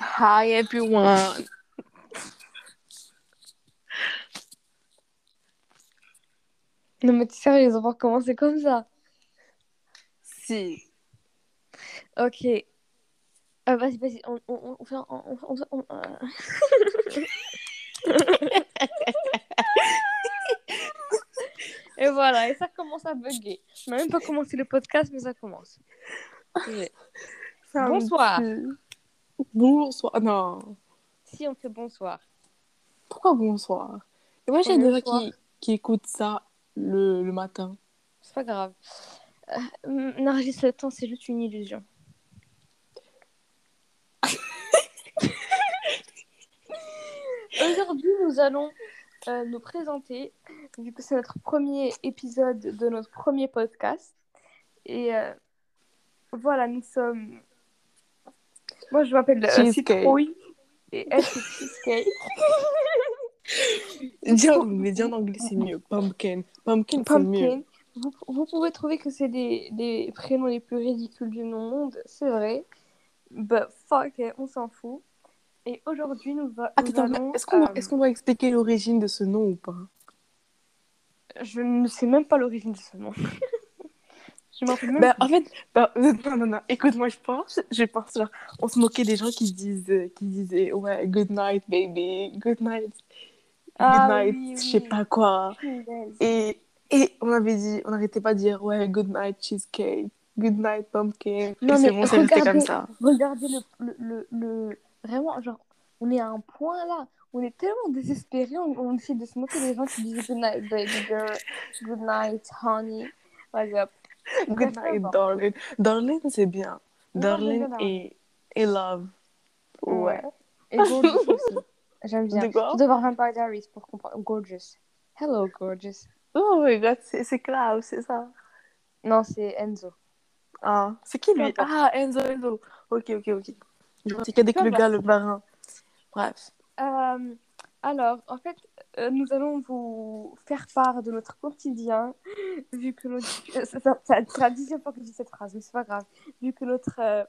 Hi everyone. Non, mais t'es sérieuse, on va recommencer comme ça? Si. Ok. Euh, vas-y, vas-y, on, on, on fait un- on, on, on- euh. Et voilà, et ça commence à bugger. On n'a même pas commencé le podcast, mais ça commence. Bonsoir. Bonsoir. Non. Si on fait bonsoir. Pourquoi bonsoir? Et moi, j'ai des gens qui, qui écoutent ça le, le matin. C'est pas grave. Euh, Nargis, le temps, c'est juste une illusion. Aujourd'hui, nous allons euh, nous présenter, vu que c'est notre premier épisode de notre premier podcast. Et euh, voilà, nous sommes. Moi, je m'appelle euh. Citrouille et elle, c'est Cheesecake. Dis en anglais, dis en anglais, c'est mieux. Pumpkin. Pumpkin, c'est mieux. Pumpkin. Vous, vous pouvez trouver que c'est des, des prénoms les plus ridicules du monde, c'est vrai. But fuck it, on s'en fout. Et aujourd'hui, nous, va, nous Attends, attends, allons... est-ce qu'on euh, est qu'on doit expliquer l'origine de ce nom ou pas? Je ne sais même pas l'origine de ce nom. je m'en Ben, plus. en fait, ben, non, non, non, écoute-moi, je pense, je pense, genre, on se moquait des gens qui disent, euh, qui disaient, ouais, good night, baby, good night, good Ah night, oui, je sais oui. pas quoi. Et, et on avait dit, on n'arrêtait pas de dire, ouais, good night, cheesecake, good night, pumpkin. Non, et c'est mais bon, c'est resté comme ça. Regardez le, le, le, le- Vraiment, genre, on est à un point là. On est tellement désespérés. On, on essaie de se moquer des gens qui disent good night, baby girl. Good night, honey. What's up? Good D'accord. night, darling. Darling, c'est bien. Darling et, et love. Ouais. Et gorgeous aussi. J'aime bien. De quoi? Je dois voir Vampire Diaries pour comprendre. Gorgeous. Hello, gorgeous. Oh my god, c'est Klaus, c'est ça? Non, c'est Enzo. Ah, c'est qui lui? Ah, Enzo, Enzo. Ok, ok, ok. Je pensais qu'avec le gars, le marin. Bref. Euh, alors, en fait, euh, nous allons vous faire part de notre quotidien, vu que notre... euh, C'est la dixième fois que je dis cette phrase, mais c'est pas grave. Vu que notre, euh,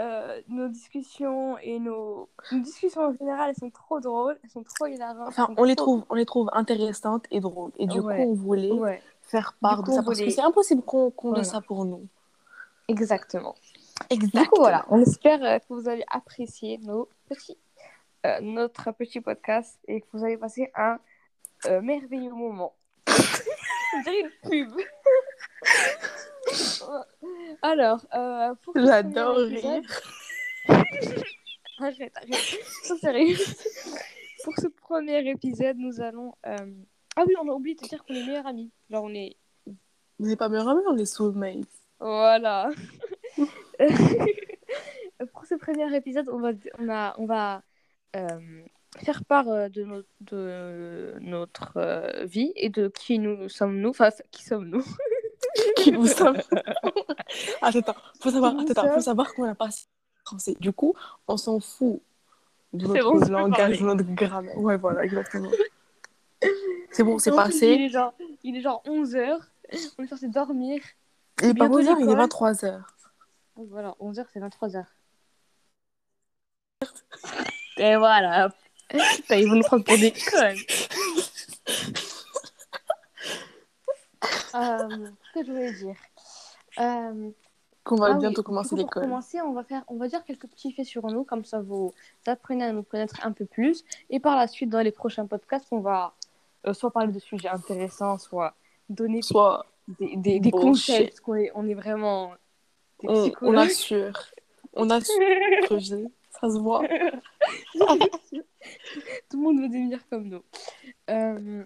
euh, nos discussions et nos... nos discussions en général, elles sont trop drôles, elles sont trop hilarantes. Enfin, on les trouve, on les trouve intéressantes et drôles. Et du Ouais. coup, on voulait Ouais, faire part de ça on parce que voulait- c'est impossible qu'on qu'on Voilà. laisse ça pour nous. exactement. Exactement. Du coup, voilà, on espère que vous allez apprécier nos petits, euh, notre petit podcast et que vous allez passer un euh, merveilleux moment. On dirait une pub. Alors, euh, pour ce J'adore premier épisode- rire. Arrête, arrête. Non, sérieux. pour ce premier épisode, nous allons. euh, Ah oui, on a oublié de dire qu'on est meilleurs amis. Genre, on est. On n'est pas meilleurs amis, on est soulmates. Voilà. Pour ce premier épisode, on va, on a, on va faire part euh, de, no- de notre euh, vie et de qui nous sommes-nous. Enfin, qui sommes-nous Qui nous sommes. attends, faut savoir, attends, attends, faut savoir qu'on n'a pas français. Du coup, on s'en fout de notre bon, langage, de notre grammaire. Ouais, voilà, exactement. C'est bon, c'est plus, Il passé. est genre, il est genre 11h. On est censé dormir. Il est pas bientôt 11h, il est l'école. 23h. Ah, Voilà, 11h, c'est 23h. Et voilà. Putain, ils vont nous prendre pour des connes. Euh, Qu'est-ce que je voulais dire euh, Qu'on va ah oui, bientôt du commencer l'école. commencer, on va, faire, on va dire quelques petits faits sur nous, comme ça vous apprenez à nous connaître un peu plus. Et par la suite, dans les prochains podcasts, on va euh, soit parler de sujets intéressants, soit donner Soit des, des, des conseils, parce qu'on est, on est vraiment des on, assure. On assure. Ça se voit. Tout le monde veut devenir comme nous. Euh,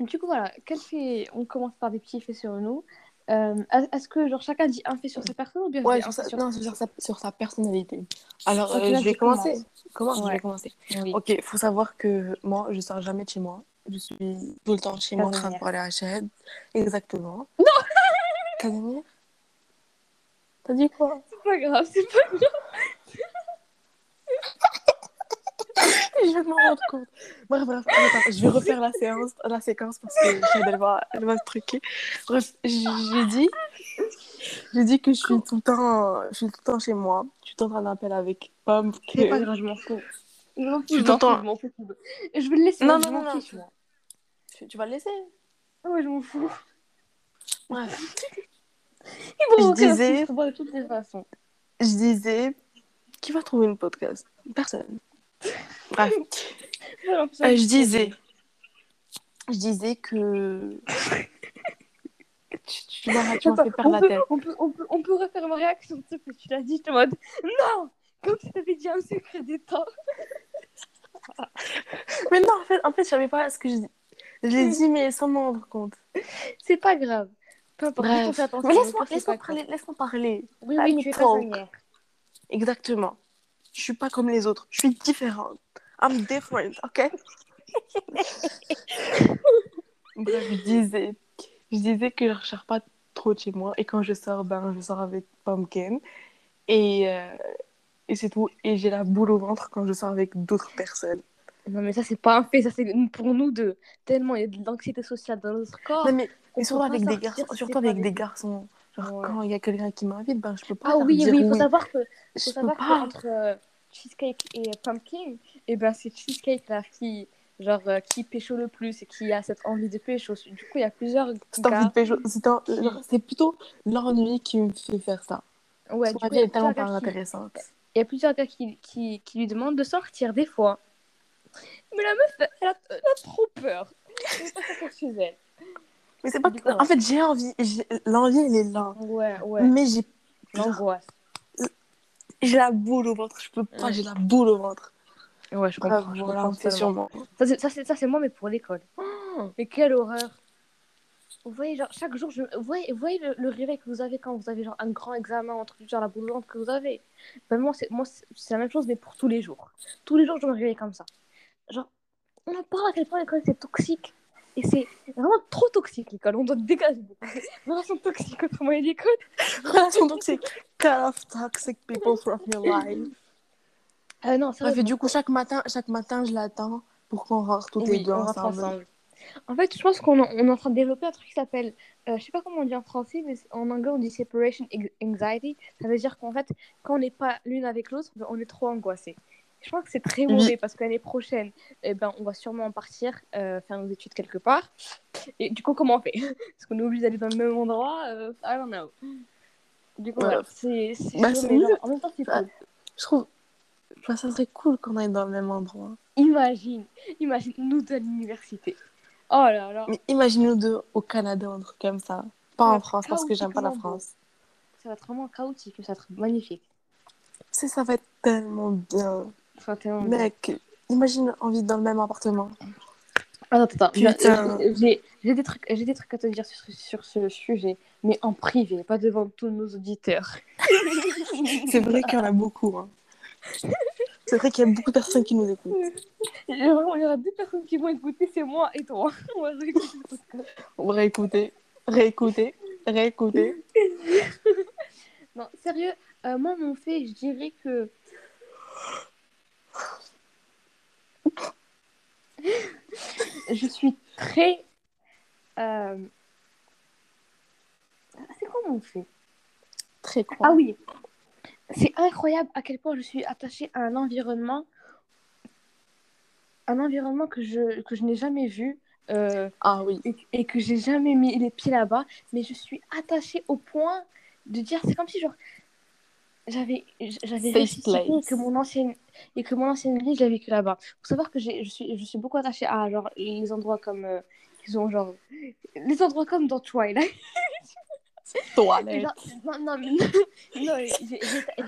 Du coup, voilà. Quel fait... On commence par des petits faits sur nous. Euh, Est-ce que genre, chacun dit un fait sur sa personne ou bien Ouais, sur fait sa, non, sur sa, sur sa personnalité. Alors, euh, là, je vais commencer. Comment Je vais commencer. Oui. Ok, il faut savoir que moi, je sors jamais de chez moi. Je suis tout le temps chez moi en train de parler à Chad. Exactement. Non Casanière T'as dit quoi? C'est pas grave, c'est pas grave. Je vais m'en rendre compte. Bref, bref, attends, je vais refaire la séance, la séquence parce que Chad, elle va, elle va se truquer. Bref, j'ai dit, J'ai dit que je suis tout le temps, je suis tout le temps chez moi. Je suis tout le temps en appel avec Pomme. C'est pas Que... grave, je m'en fous. Je je m'en t'entends- fous, je m'en fous. Je vais le laisser, Non, non, non, fiche, non. moi. Tu, tu vas le laisser. Ouais, je m'en fous. Bref. Ils vont Je disais- de toutes les façons. Je disais, qui va trouver une podcast Personne. Bref. Euh, je disais, je disais que tu, tu m'as tu m'as fait perdre la peut, tête. on, peut, on, peut, on peut refaire ma réaction, te plaît. Tu l'as dit, j'étais en mode Non Comme si t'avais dit un secret d'État. Mais non, en fait, en fait, je savais pas ce que je dis. Je l'ai dit, mais sans m'en rendre compte. C'est pas grave. Peu importe, Bref. laisse-moi pas parler, laisse-moi parler. Oui, oui, tu es. Exactement. Je suis pas comme les autres. Je suis différente. I'm different, ok? Bref, je disais, je disais que je ne recherche pas trop de chez moi. Et quand je sors, ben, je sors avec Pumpkin. Et, euh, et c'est tout. Et j'ai la boule au ventre quand je sors avec d'autres personnes. Non, mais ça, c'est pas un fait. Ça, c'est pour nous deux. Tellement il y a de l'anxiété sociale dans notre corps. Non, mais, on mais surtout avec des garçons. si Surtout avec des garçons. Genre, Ouais. quand il y a quelqu'un qui m'invite, ben, je peux pas Ah oui, dire oui, il faut oui. savoir que faut savoir pas. qu'entre euh, Cheesecake et Pumpkin, et ben c'est Cheesecake la fille genre euh, qui pécho le plus et qui a cette envie de pécho. Du coup, il y a plusieurs C'est envie de gars. pécho- c'est un- genre, c'est plutôt l'ennui qui me fait faire ça. Ouais, du que coup, vie il y a est tellement plusieurs pas qui- intéressante. il y a plusieurs gars qui, qui, qui lui demandent de sortir des fois. Mais la meuf, elle a, elle a trop peur. Elle pas chez elle. Mais c'est pas que- En fait, j'ai envie. j'ai- L'envie, elle est là. Ouais, ouais. Mais j'ai L'angoisse. j'ai la boule au ventre. Je peux pas, Ouais. j'ai la boule au ventre. Ouais, je comprends. je voilà, comprends sûrement. Ça, c'est- moi, mais pour l'école. Oh, mais quelle horreur. Vous voyez, genre, chaque jour, je... vous voyez, vous voyez le, le réveil que vous avez quand vous avez genre, un grand examen, entre genre la boule au ventre que vous avez. Ben, moi, c'est, moi, c'est c'est la même chose, mais pour tous les jours. Tous les jours, je me réveille comme ça. Genre, on en parle à quel point l'école, c'est toxique. Et c'est vraiment trop toxique, l'école. On doit dégager. Relation toxique moi et l'école. Relation toxique. Cut off toxic people from your life. Euh, non, Bref, du coup, chaque matin, chaque matin, je l'attends pour qu'on rentre toutes les Oui, deux on rentre ensemble. ensemble. En fait, je pense qu'on on est en train de développer un truc qui s'appelle, euh, je sais pas comment on dit en français, mais en anglais on dit separation anxiety. Ça veut dire qu'en fait, quand on n'est pas l'une avec l'autre, on est trop angoissé. Je pense que c'est très mauvais parce que l'année prochaine, eh ben, on va sûrement partir euh, faire nos études quelque part. Et du coup, comment on fait? Parce qu'on est obligé d'aller dans le même endroit euh, I don't know. Du coup, voilà, c'est Bah, en même temps, c'est cool. Je trouve. Enfin, ça serait cool qu'on aille dans le même endroit. Imagine, imagine nous deux à l'université. Oh là là. Mais imagine nous deux au Canada, un truc comme ça. Pas en France, parce que j'aime pas la. France. Ça va être vraiment chaotique, mais ça va être magnifique. C'est ça va être tellement bien. Mec, imagine on vit dans le même appartement. Attends, attends, Putain. j'ai- des trucs, des trucs à te dire sur, sur ce sujet, mais en privé, pas devant tous nos auditeurs. C'est vrai qu'il y en a beaucoup. hein. C'est vrai qu'il y a beaucoup de personnes qui nous écoutent. Il y aura deux personnes qui vont écouter, c'est moi et toi. On va réécouter. On va réécouter, réécouter, réécouter. Non, sérieux, euh, moi, mon fait, je dirais que. je suis très. euh, C'est quoi mon fait? Très quoi. Ah oui, c'est incroyable à quel point je suis attachée à un environnement, un environnement que je, que je n'ai jamais vu euh, Ah oui. et, et que j'ai jamais mis les pieds là-bas, mais je suis attachée au point de dire, c'est comme si genre j'avais j'avais que mon ancienne et que mon ancienne vie j'ai vécu là-bas. Faut savoir que je suis je suis beaucoup attachée à genre les endroits comme euh, ils ont genre les endroits comme dans Twilight. Toilette. Genre, non, non, mais- non,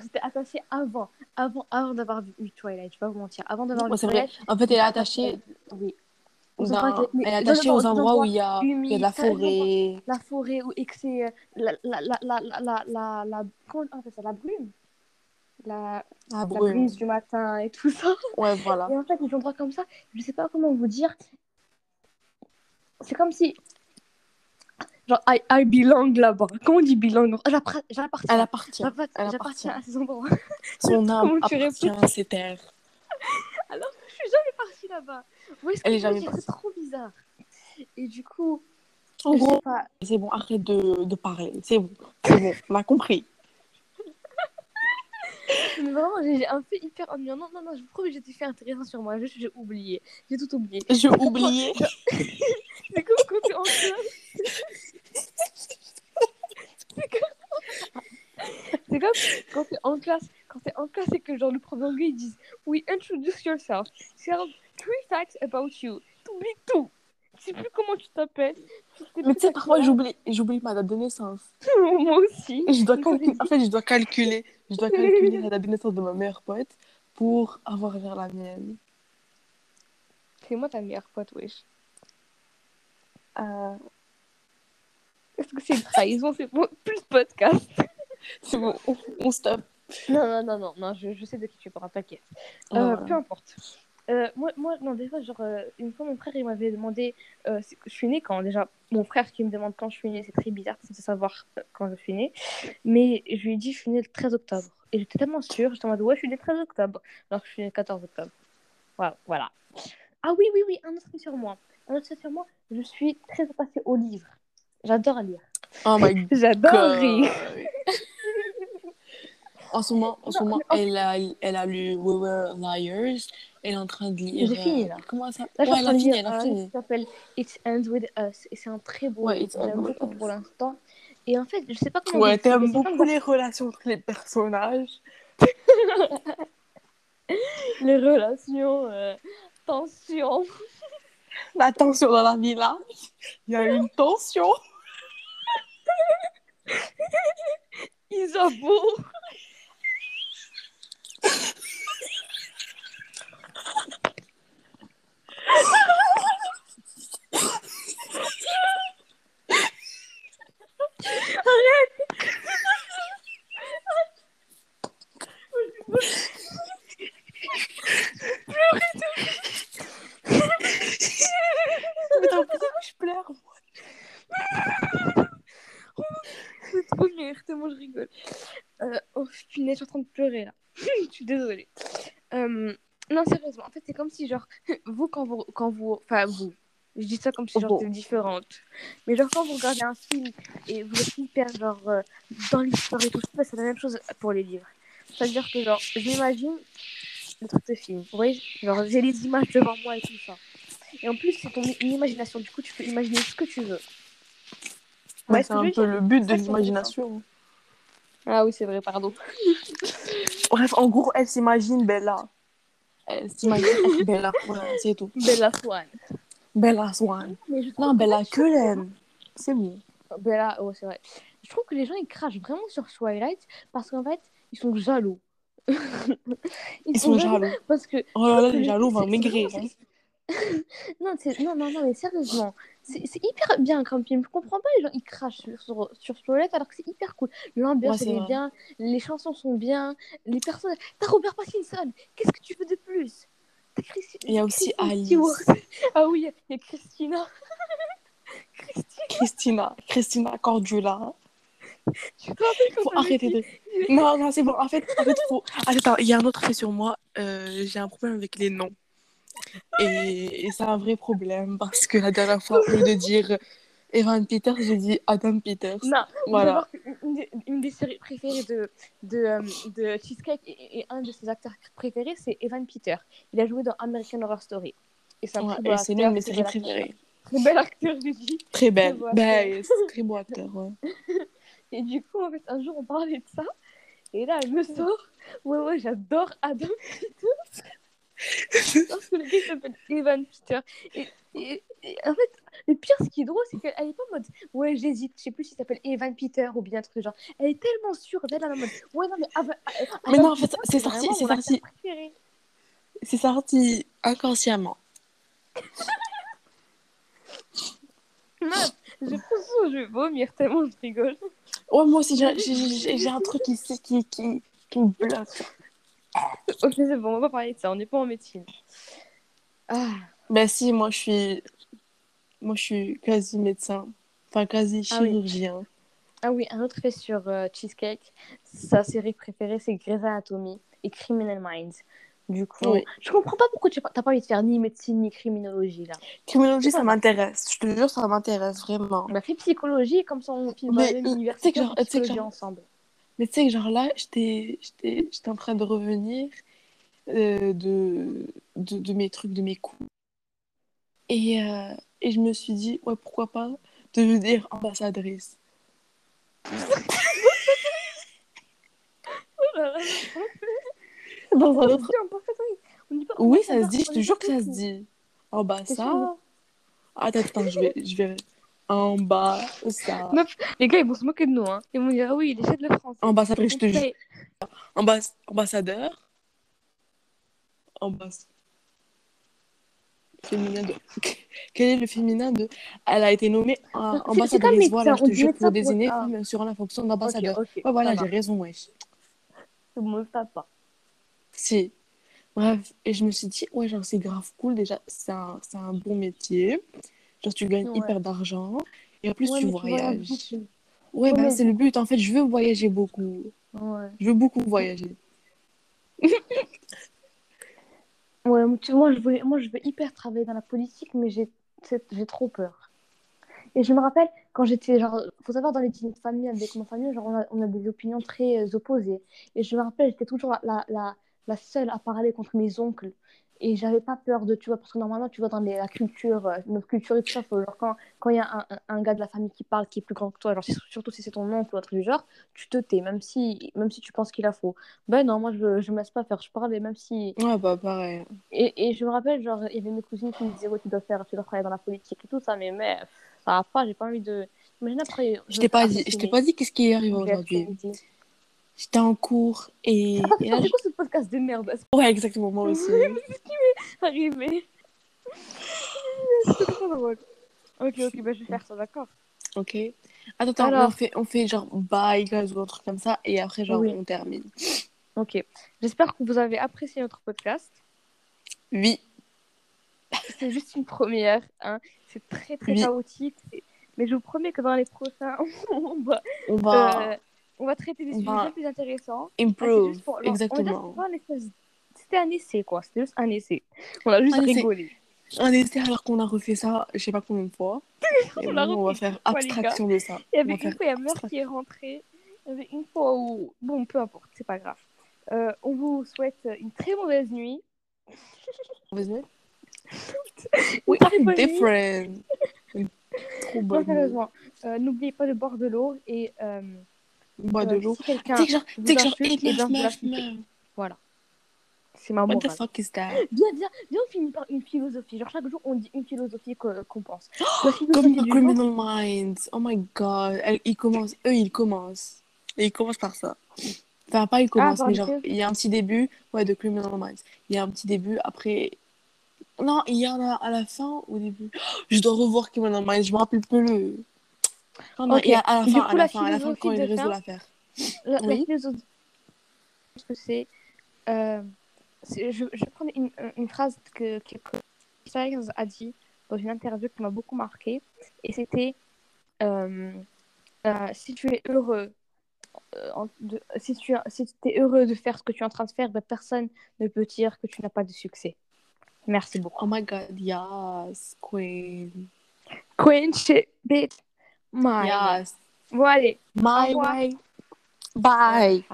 j'étais attachée avant, avant, avant d'avoir vu Twilight, je vais pas vous mentir. Avant d'avoir vu c'est vrai. Twilight, En fait, elle est attachée, Oui. Ben, elle est attachée aux endroits où il y a, de la forêt. La forêt, où, et que c'est euh, la, la, la, la, la, la, la brume. La, la, brume du matin et tout ça. Ouais, voilà. Et en fait, des endroits comme ça, je ne sais pas comment vous dire. C'est comme si. Genre, I, I belong là-bas. Comment on dit belong? Ah, j'appartiens. Elle appartient. J'appartiens à ces endroits. Son âme appartient à ces terres. Alors, je ne suis jamais partie là-bas. Que Elle est jamais. C'est trop bizarre. Et du coup, En gros, pas. c'est bon, arrête de, de parler. C'est bon, c'est bon, on a compris. Mais vraiment, j'ai un fait hyper ennuyant. Non, non, non, je vous promets, j'ai fait intéressant sur moi. Juste, j'ai oublié. J'ai tout oublié. J'ai oublié. C'est comme quand t'es en classe. C'est comme... C'est comme quand t'es en classe. Quand t'es en classe et que genre le prof d'anglais ils disent Oui, introduce yourself. Tell three facts about you. T'oublies tout. Tu sais plus comment tu t'appelles. Mais tu sais, parfois, j'oublie, j'oublie ma date de naissance. Moi aussi. Je dois calculer, en fait, je dois calculer, je dois calculer la date de naissance de ma meilleure pote pour avoir vers la mienne. Fais-moi ta meilleure pote, wesh. Euh, Est-ce que c'est une trahison? C'est bon. plus podcast. c'est bon, on, on stop. Non, non, non, non, non je, je sais de qui tu parles, t'inquiète. Euh. Peu importe. Euh, moi, moi, non, des fois, genre, euh, une fois, mon frère, il m'avait demandé, euh, je suis née quand déjà, mon frère qui me demande quand je suis née, c'est très bizarre de savoir quand je suis née, mais je lui ai dit, je suis née le 13 octobre. Et j'étais tellement sûre, j'étais en mode, ouais, je suis née le 13 octobre, alors que je suis née le 14 octobre. Voilà. voilà. Ah oui, oui, oui, un autre truc sur moi. Un autre truc sur moi, je suis très attachée aux livres. J'adore lire. Oh my J'adore god. rire. En ce moment, en ce moment elle, a, elle a lu We Were Liars. Elle est en train de lire. J'ai fini, là. euh, Comment ça Là, Ouais, elle a fini, elle a fini. qui s'appelle It Ends With Us. Et c'est un très beau Ouais, livre. Pour l'instant. Et en fait, je sais pas comment. Ouais, t'aimes beaucoup les relations entre les personnages. les relations, euh, tension. La tension dans la villa. Il y a une tension. Isabeau. Mais t'as oublié que je pleure. moi. C'est trop bien, tellement je rigole. Euh, oh, punaise, je suis en train de pleurer là. je suis désolée. Euh, non, sérieusement, en fait, c'est comme si, genre, vous, quand vous. Quand vous enfin, vous. Je dis ça comme si, genre, Bon. c'est différente. Mais, genre, quand vous regardez un film et vous êtes hyper, genre, euh, dans l'histoire et tout ça, c'est la même chose pour les livres. C'est-à-dire que, genre, je m'imagine le truc de film. Vous voyez Genre, j'ai les images devant moi et tout ça. Et en plus, c'est ton une imagination. Du coup, tu peux imaginer ce que tu veux. Ouais, c'est un peu le but de l'imagination. Ah oui, c'est vrai, pardon. Bref, en gros, elle s'imagine Bella. Elle s'imagine Bella. Voilà, c'est tout. Bella Swan. Bella Swan. Non, Bella Cullen. C'est bon. Bella, ouais, c'est vrai. Je trouve que les gens ils crachent vraiment sur Twilight parce qu'en fait, ils sont jaloux. Ils sont jaloux. parce que Oh là là, les jaloux vont maigrir. non, non, non, non, mais sérieusement, c'est hyper bien comme film. Je comprends pas les gens ils crachent sur, sur, sur alors que c'est hyper cool. L'ambiance Ouais, est bien, les chansons sont bien, les personnages. T'as Robert Pattinson, qu'est-ce que tu veux de plus? T'as Christi- Il y a aussi Alice. Ah oui, il y a Christina. Christina, Christina. Christina Cordula. tu Faut arrêter de. Non, non, c'est bon. En fait, en fait faut. Attends, il y a un autre fait sur moi. Euh, j'ai un problème avec les noms. Et, et c'est un vrai problème parce que la dernière fois, au lieu de dire Evan Peters, j'ai dit Adam Peters. Non, Voilà. Une, des- une des séries préférées de, de, euh, de Cheesecake et, et un de ses acteurs préférés, c'est Evan Peter. Il a joué dans American Horror Story. Et c'est très acteur, l'une de mes très séries acteur. préférées. Très bel acteur, je dis. Très belle. beau Ben, c'est très beau acteur. Ouais. Et du coup, en fait, un jour, on parlait de ça. Et là, elle me sort. Ouais, ouais, j'adore Adam Peter. Parce que le gars s'appelle Evan Peter. Et, et- et en fait, le pire, ce qui est drôle, c'est qu'elle est pas en mode Ouais, j'hésite. Je sais plus s'il s'appelle Evan Peter ou bien un truc genre. Elle est tellement sûre d'elle, elle est en mode Ouais, non, mais. Ava- Ava- Mais non, en fait, c'est sorti- c'est sorti. C'est sorti inconsciemment. Meuf, j'ai l'impression que je vais vomir tellement je rigole. Ouais, moi aussi, j'ai un truc ici qui, qui, qui me bloque. Ok, c'est bon, on va pas parler de ça. On n'est pas en médecine. Ah. Ben si, moi je suis, moi je suis quasi médecin, enfin quasi Ah oui. chirurgien. Ah oui, un autre fait sur euh, Cheesecake. Sa série préférée, c'est Grey's Anatomy et Criminal Minds. Du coup, Oui. je comprends pas pourquoi tu n'as pas envie de faire ni médecine ni criminologie là. Criminologie, ça m'intéresse. Je te jure, ça m'intéresse vraiment. On a fait psychologie, comme ça on finit dans Mais, la même euh, université, tu sais que genre- ensemble. Mais tu sais que genre là, j'étais en train de revenir euh, de, de, de mes trucs, de mes coups. Et, euh, et je me suis dit, ouais, pourquoi pas devenir ambassadrice. Dans un autre... Oui, ça se dit, je te jure que ça se dit. sûr Ambassade. Attends, attends, je vais, je vais. Ambassade. Meuf, les gars, ils vont se moquer de nous. Hein. Ils vont dire, ah oui, il essaie de le français. Ambassadrice, je te jure. Ambass- ambassadeur. Ambass. Féminin de. Quel est le féminin de. Elle a été nommée euh, médecin, voilà, je te jure, pour pour- désigner une assurant la fonction d'ambassadeur. ok. Ouais, voilà, j'ai raison, wesh. C'est bon, me tape pas. Si. Bref, et je me suis dit, ouais, genre, c'est grave cool. Déjà, c'est un, c'est un bon métier. Genre, tu gagnes Ouais. hyper d'argent. Et en plus, Ouais, tu tu voyages beaucoup. Ouais, bah, mais- c'est le but. En fait, je veux voyager beaucoup. Je veux beaucoup voyager. Ouais, tu vois, moi je, veux, moi, je veux hyper travailler dans la politique, mais j'ai trop peur. Et je me rappelle, quand j'étais, genre, faut savoir, dans les dîners de famille avec ma famille, genre, on a, on a des opinions très euh, opposées. Et je me rappelle, j'étais toujours la, la, la, la seule à parler contre mes oncles. Et j'avais pas peur de, tu vois, parce que normalement, tu vois, dans les- la culture, euh, notre culture et tout ça, faut, genre, quand quand il y a un, un, gars de la famille qui parle, qui est plus grand que toi, genre, surtout si c'est ton oncle ou truc du genre, tu te tais, même si, même si tu penses qu'il a faux. Ben non, moi, je, je me laisse pas faire, je parle, et même si. Ouais, bah, pareil. Et, et je me rappelle, genre, il y avait mes cousines qui me disaient, ouais, tu dois faire, tu dois travailler dans la politique et tout ça, mais, mais ça va pas, j'ai pas envie de. Imagine après. Je t'ai pas dit, je t'ai pas dit qu'est-ce qui est arrivé aujourd'hui. J'étais en cours et, et là, C'est quoi ce podcast de merde? Je- ouais, exactement, moi aussi. que arrivé C'est trop drôle. Ok, ok, bah je vais faire ça, d'accord. Ok. Attends, attends, Alors. on fait, on fait genre bye guys ou un truc comme ça et après, genre, Oui. on termine. Ok. J'espère que vous avez apprécié notre podcast. Oui. C'est juste une première. Hein. C'est très, très Oui. chaotique. c'est- Mais je vous promets que dans les prochains, on va, On va euh, on va traiter des sujets plus intéressants. Ah, improve. pour- Exactement. un C'était un essai, quoi. C'était juste un essai. On a juste Un essai. rigolé. On était alors qu'on a refait ça, je sais pas combien de fois. Et On bon, va faire abstraction de ça. Il y avait va une fois, il y a Meur qui est rentré. Il y avait une fois où. Bon, peu importe, c'est pas grave. Euh, on vous souhaite une très mauvaise nuit. Bonne nuit? different. Une Trop sérieusement, euh, n'oubliez pas de boire de l'eau et euh, Bois de l'eau. sais que genre, que genre, bien, meuf, meuf. c'est ma What the morale. fuck is that? Viens, viens, viens, on finit par une philosophie. Genre chaque jour, on dit une philosophie qu'on pense. Comme Criminal Minds. Oh my god. Ils commencent, eux, ils commencent. Et ils commencent par ça. Enfin, pas ils commencent, par mais genre, il y a un petit début, ouais, de Criminal Minds. Il y a un petit début, après. Non, il y en a à la fin, au début. Je dois revoir Criminal Minds, je me rappelle plus le. Non, non, Ok. il y a à la Du fin, coup, à la la fin, à la fin, quand philosophie il résout l'affaire. La, la Oui. philosophie, je pense que c'est. euh, je, je prends une, une phrase que, que Sires a dit dans une interview qui m'a beaucoup marqué. Et c'était euh, euh, Si tu es heureux. euh, en- de- si tu si es heureux de faire ce que tu es en train de faire, ben, personne ne peut dire que tu n'as pas de succès. Merci beaucoup. Oh my god, yes, Queen. Queen shit, bitch. My. Yes. Allez. My way. Bye.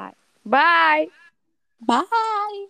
Bye. Bye.